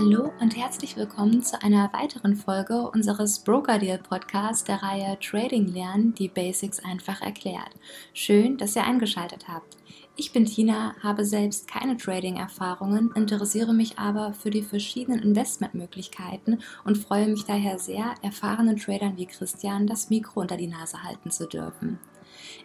Hallo und herzlich willkommen zu einer weiteren Folge unseres Broker Deal Podcasts der Reihe Trading Lernen, die Basics einfach erklärt. Schön, dass ihr eingeschaltet habt. Ich bin Tina, habe selbst keine Trading-Erfahrungen, interessiere mich aber für die verschiedenen Investmentmöglichkeiten und freue mich daher sehr, erfahrenen Tradern wie Christian das Mikro unter die Nase halten zu dürfen.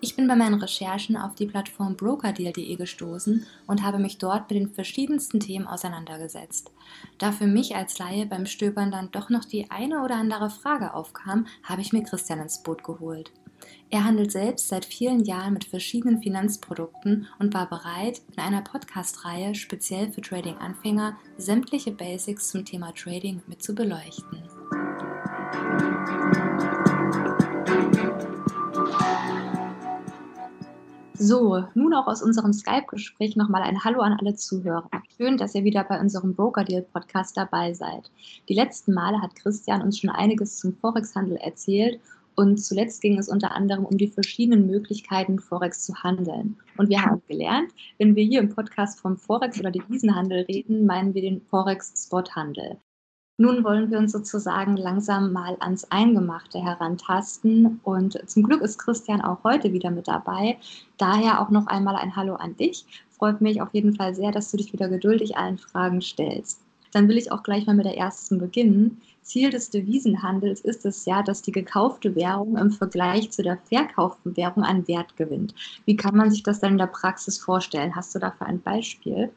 Ich bin bei meinen Recherchen auf die Plattform brokerdeal.de gestoßen und habe mich dort mit den verschiedensten Themen auseinandergesetzt. Da für mich als Laie beim Stöbern dann doch noch die eine oder andere Frage aufkam, habe ich mir Christian ins Boot geholt. Er handelt selbst seit vielen Jahren mit verschiedenen Finanzprodukten und war bereit, in einer Podcast-Reihe speziell für Trading-Anfänger sämtliche Basics zum Thema Trading mit zu beleuchten. So, nun auch aus unserem Skype-Gespräch nochmal ein Hallo an alle Zuhörer. Schön, dass ihr wieder bei unserem Broker Deal Podcast dabei seid. Die letzten Male hat Christian uns schon einiges zum Forex-Handel erzählt und zuletzt ging es unter anderem um die verschiedenen Möglichkeiten, Forex zu handeln. Und wir haben gelernt, wenn wir hier im Podcast vom Forex- oder Devisenhandel reden, meinen wir den Forex-Spot-Handel. Nun wollen wir uns sozusagen langsam mal ans Eingemachte herantasten. Und zum Glück ist Christian auch heute wieder mit dabei. Daher auch noch einmal ein Hallo an dich. Freut mich auf jeden Fall sehr, dass du dich wieder geduldig allen Fragen stellst. Dann will ich auch gleich mal mit der ersten beginnen. Ziel des Devisenhandels ist es ja, dass die gekaufte Währung im Vergleich zu der verkauften Währung an Wert gewinnt. Wie kann man sich das dann in der Praxis vorstellen? Hast du dafür ein Beispiel?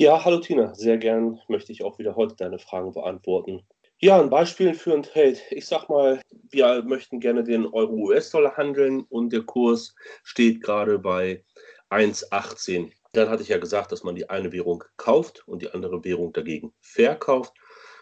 Ja, hallo Tina, sehr gern möchte ich auch wieder heute deine Fragen beantworten. Ja, ein Beispiel für ein Trade. Ich sag mal, wir möchten gerne den Euro-US-Dollar handeln und der Kurs steht gerade bei 1,18. Dann hatte ich ja gesagt, dass man die eine Währung kauft und die andere Währung dagegen verkauft.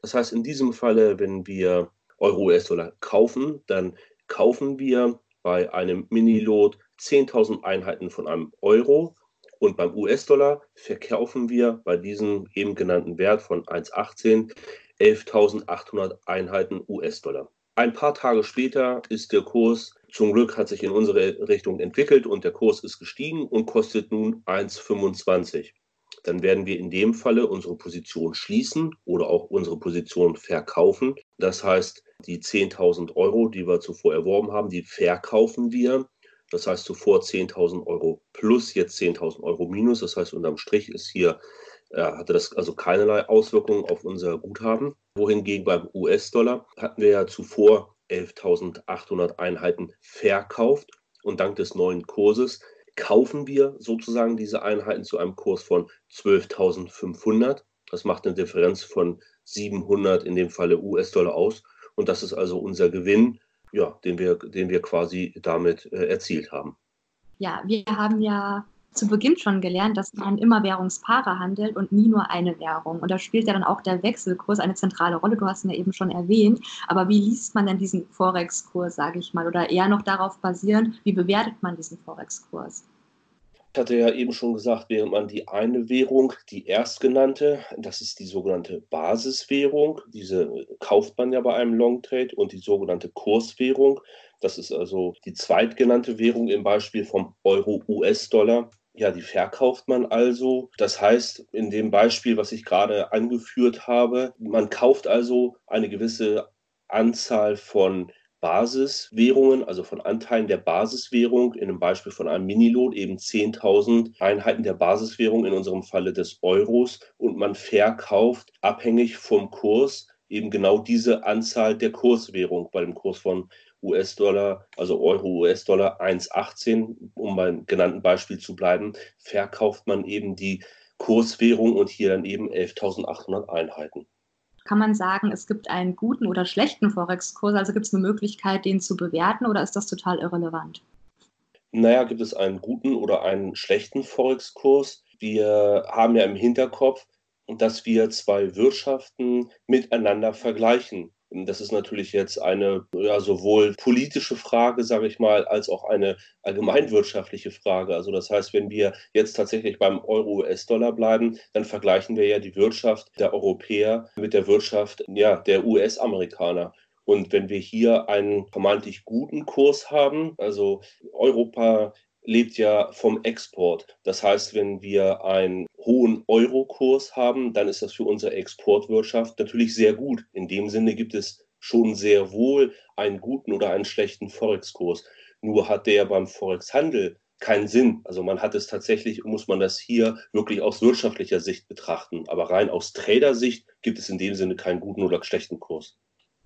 Das heißt, in diesem Falle, wenn wir Euro-US-Dollar kaufen, dann kaufen wir bei einem Mini-Lot 10.000 Einheiten von einem Euro und beim US-Dollar verkaufen wir bei diesem eben genannten Wert von 1,18 11.800 Einheiten US-Dollar. Ein paar Tage später ist der Kurs, zum Glück hat sich in unsere Richtung entwickelt und der Kurs ist gestiegen und kostet nun 1,25. Dann werden wir in dem Falle unsere Position schließen oder auch unsere Position verkaufen. Das heißt, die 10.000 Euro, die wir zuvor erworben haben, die verkaufen wir das heißt zuvor 10.000 Euro plus, jetzt 10.000 Euro minus. Das heißt, unterm Strich ist hier, äh, hatte das also keinerlei Auswirkungen auf unser Guthaben. Wohingegen beim US-Dollar hatten wir ja zuvor 11.800 Einheiten verkauft und dank des neuen Kurses kaufen wir sozusagen diese Einheiten zu einem Kurs von 12.500. Das macht eine Differenz von 700 in dem Falle US-Dollar aus. Und das ist also unser Gewinn ja, den wir, den wir quasi damit äh, erzielt haben. Ja, wir haben ja zu Beginn schon gelernt, dass man immer Währungspaare handelt und nie nur eine Währung. Und da spielt ja dann auch der Wechselkurs eine zentrale Rolle. Du hast ihn ja eben schon erwähnt. Aber wie liest man denn diesen Forex-Kurs, sage ich mal? Oder eher noch darauf basierend, wie bewertet man diesen Forex-Kurs? Ich hatte ja eben schon gesagt, während man die eine Währung, die erstgenannte, das ist die sogenannte Basiswährung, diese kauft man ja bei einem Long Trade und die sogenannte Kurswährung, das ist also die zweitgenannte Währung im Beispiel vom Euro-US-Dollar. Ja, die verkauft man also. Das heißt, in dem Beispiel, was ich gerade angeführt habe, man kauft also eine gewisse Anzahl von Basiswährungen, also von Anteilen der Basiswährung, in einem Beispiel von einem Minilot eben 10.000 Einheiten der Basiswährung, in unserem Falle des Euros, und man verkauft abhängig vom Kurs eben genau diese Anzahl der Kurswährung bei dem Kurs von US-Dollar, also Euro-US-Dollar 1,18, um beim genannten Beispiel zu bleiben, verkauft man eben die Kurswährung und hier dann eben 11.800 Einheiten. Kann man sagen, es gibt einen guten oder schlechten Forex-Kurs? Also gibt es eine Möglichkeit, den zu bewerten oder ist das total irrelevant? Naja, gibt es einen guten oder einen schlechten Forex-Kurs? Wir haben ja im Hinterkopf, dass wir zwei Wirtschaften miteinander vergleichen. Das ist natürlich jetzt eine ja, sowohl politische Frage, sage ich mal, als auch eine allgemeinwirtschaftliche Frage. Also das heißt, wenn wir jetzt tatsächlich beim Euro-US-Dollar bleiben, dann vergleichen wir ja die Wirtschaft der Europäer mit der Wirtschaft ja, der US-Amerikaner. Und wenn wir hier einen vermeintlich guten Kurs haben, also Europa lebt ja vom Export. Das heißt, wenn wir ein hohen Euro-Kurs haben, dann ist das für unsere Exportwirtschaft natürlich sehr gut. In dem Sinne gibt es schon sehr wohl einen guten oder einen schlechten Forex-Kurs. Nur hat der beim Forex-Handel keinen Sinn. Also man hat es tatsächlich, muss man das hier wirklich aus wirtschaftlicher Sicht betrachten. Aber rein aus Trader-Sicht gibt es in dem Sinne keinen guten oder schlechten Kurs.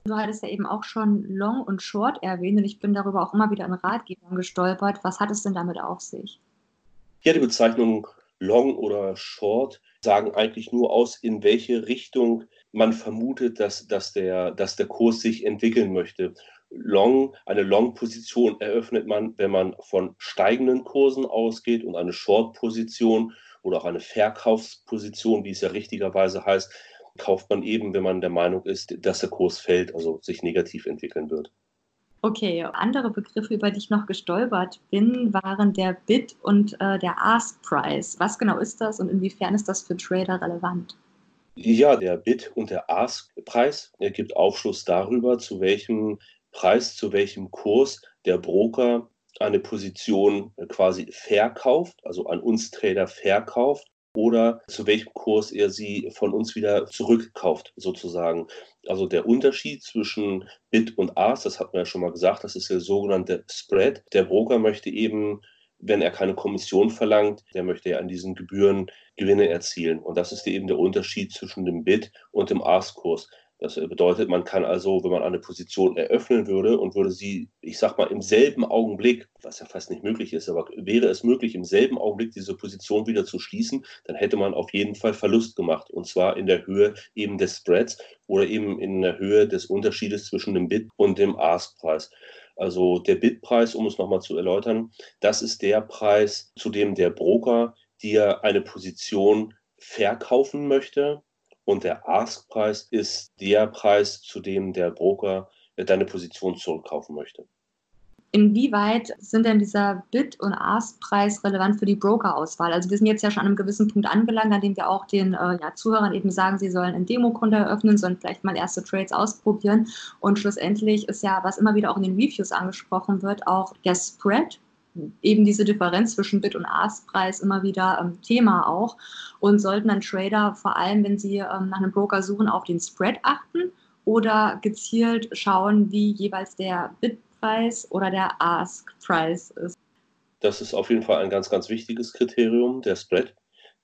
Du hattest ja eben auch schon Long und Short erwähnt und ich bin darüber auch immer wieder in Ratgebern gestolpert. Was hat es denn damit auf sich? Ja, die Bezeichnung Long oder Short sagen eigentlich nur aus, in welche Richtung man vermutet, dass, dass, der, dass der Kurs sich entwickeln möchte. Long, eine Long-Position eröffnet man, wenn man von steigenden Kursen ausgeht und eine Short-Position oder auch eine Verkaufsposition, wie es ja richtigerweise heißt, kauft man eben, wenn man der Meinung ist, dass der Kurs fällt, also sich negativ entwickeln wird. Okay, andere Begriffe, über die ich noch gestolpert bin, waren der Bid und äh, der Ask Price. Was genau ist das und inwiefern ist das für Trader relevant? Ja, der Bid und der Ask Preis ergibt Aufschluss darüber, zu welchem Preis, zu welchem Kurs der Broker eine Position quasi verkauft, also an uns Trader verkauft oder zu welchem Kurs er sie von uns wieder zurückkauft, sozusagen. Also der Unterschied zwischen Bid und Ask, das hat man ja schon mal gesagt, das ist der sogenannte Spread. Der Broker möchte eben, wenn er keine Kommission verlangt, der möchte ja an diesen Gebühren Gewinne erzielen. Und das ist eben der Unterschied zwischen dem Bid und dem Ask-Kurs. Das bedeutet, man kann also, wenn man eine Position eröffnen würde und würde sie, ich sag mal, im selben Augenblick, was ja fast nicht möglich ist, aber wäre es möglich, im selben Augenblick diese Position wieder zu schließen, dann hätte man auf jeden Fall Verlust gemacht. Und zwar in der Höhe eben des Spreads oder eben in der Höhe des Unterschiedes zwischen dem Bid und dem Ask-Preis. Also der Bid-Preis, um es nochmal zu erläutern, das ist der Preis, zu dem der Broker dir eine Position verkaufen möchte und der Ask-Preis ist der Preis, zu dem der Broker deine Position zurückkaufen möchte. Inwieweit sind denn dieser Bid- und Ask-Preis relevant für die Broker-Auswahl? Also wir sind jetzt ja schon an einem gewissen Punkt angelangt, an dem wir auch den äh, ja, Zuhörern eben sagen, sie sollen ein Demokonto eröffnen, sollen vielleicht mal erste Trades ausprobieren. Und schlussendlich ist ja, was immer wieder auch in den Reviews angesprochen wird, auch der Spread eben diese Differenz zwischen Bid- und Ask-Preis immer wieder ähm, Thema auch und sollten dann Trader vor allem, wenn sie ähm, nach einem Broker suchen, auf den Spread achten oder gezielt schauen, wie jeweils der Bid-Preis oder der Ask-Preis ist. Das ist auf jeden Fall ein ganz, ganz wichtiges Kriterium, der Spread.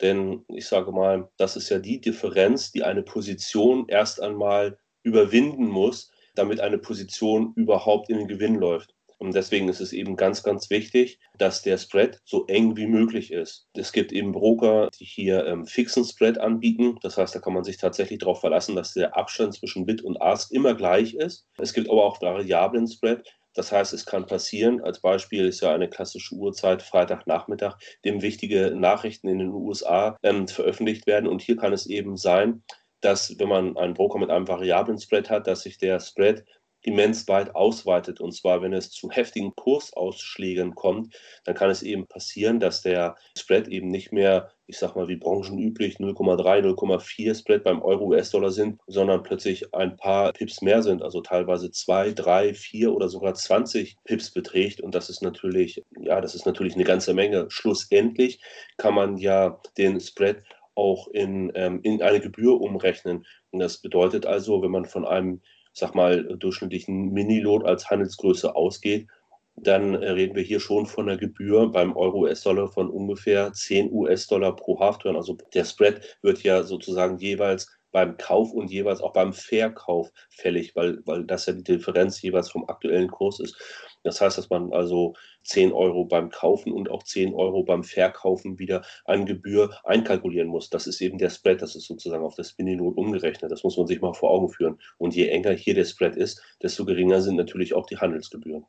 Denn ich sage mal, das ist ja die Differenz, die eine Position erst einmal überwinden muss, damit eine Position überhaupt in den Gewinn läuft. Und deswegen ist es eben ganz, ganz wichtig, dass der Spread so eng wie möglich ist. Es gibt eben Broker, die hier ähm, fixen Spread anbieten. Das heißt, da kann man sich tatsächlich darauf verlassen, dass der Abstand zwischen Bid und Ask immer gleich ist. Es gibt aber auch variablen Spread. Das heißt, es kann passieren, als Beispiel ist ja eine klassische Uhrzeit, Freitagnachmittag, dem wichtige Nachrichten in den USA ähm, veröffentlicht werden. Und hier kann es eben sein, dass wenn man einen Broker mit einem variablen Spread hat, dass sich der Spread immens weit ausweitet. Und zwar, wenn es zu heftigen Kursausschlägen kommt, dann kann es eben passieren, dass der Spread eben nicht mehr, ich sag mal, wie branchenüblich 0,3, 0,4 Spread beim Euro-US-Dollar sind, sondern plötzlich ein paar Pips mehr sind, also teilweise zwei, drei, vier oder sogar 20 Pips beträgt. Und das ist natürlich, ja, das ist natürlich eine ganze Menge. Schlussendlich kann man ja den Spread auch in, ähm, in eine Gebühr umrechnen. Und das bedeutet also, wenn man von einem sag mal, durchschnittlichen Mini-Lot als Handelsgröße ausgeht, dann äh, reden wir hier schon von einer Gebühr beim Euro-US-Dollar von ungefähr 10 US-Dollar pro Haftören. Also der Spread wird ja sozusagen jeweils beim Kauf und jeweils auch beim Verkauf fällig, weil, weil das ja die Differenz jeweils vom aktuellen Kurs ist. Das heißt, dass man also 10 Euro beim Kaufen und auch 10 Euro beim Verkaufen wieder an Gebühr einkalkulieren muss. Das ist eben der Spread, das ist sozusagen auf das Spinning-Lot umgerechnet. Das muss man sich mal vor Augen führen. Und je enger hier der Spread ist, desto geringer sind natürlich auch die Handelsgebühren.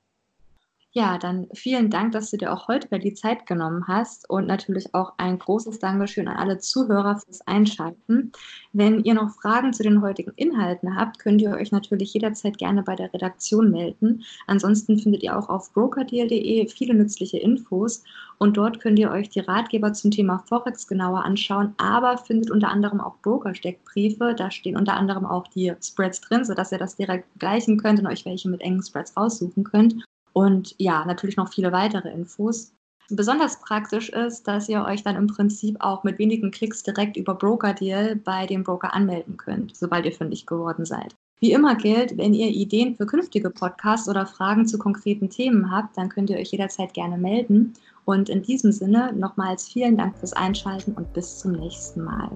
Ja, dann vielen Dank, dass du dir auch heute die Zeit genommen hast und natürlich auch ein großes Dankeschön an alle Zuhörer fürs Einschalten. Wenn ihr noch Fragen zu den heutigen Inhalten habt, könnt ihr euch natürlich jederzeit gerne bei der Redaktion melden. Ansonsten findet ihr auch auf brokerdeal.de viele nützliche Infos und dort könnt ihr euch die Ratgeber zum Thema Forex genauer anschauen, aber findet unter anderem auch Broker-Steckbriefe. Da stehen unter anderem auch die Spreads drin, sodass ihr das direkt gleichen könnt und euch welche mit engen Spreads raussuchen könnt. Und ja, natürlich noch viele weitere Infos. Besonders praktisch ist, dass ihr euch dann im Prinzip auch mit wenigen Klicks direkt über Broker Deal bei dem Broker anmelden könnt, sobald ihr fündig geworden seid. Wie immer gilt, wenn ihr Ideen für künftige Podcasts oder Fragen zu konkreten Themen habt, dann könnt ihr euch jederzeit gerne melden. Und in diesem Sinne nochmals vielen Dank fürs Einschalten und bis zum nächsten Mal.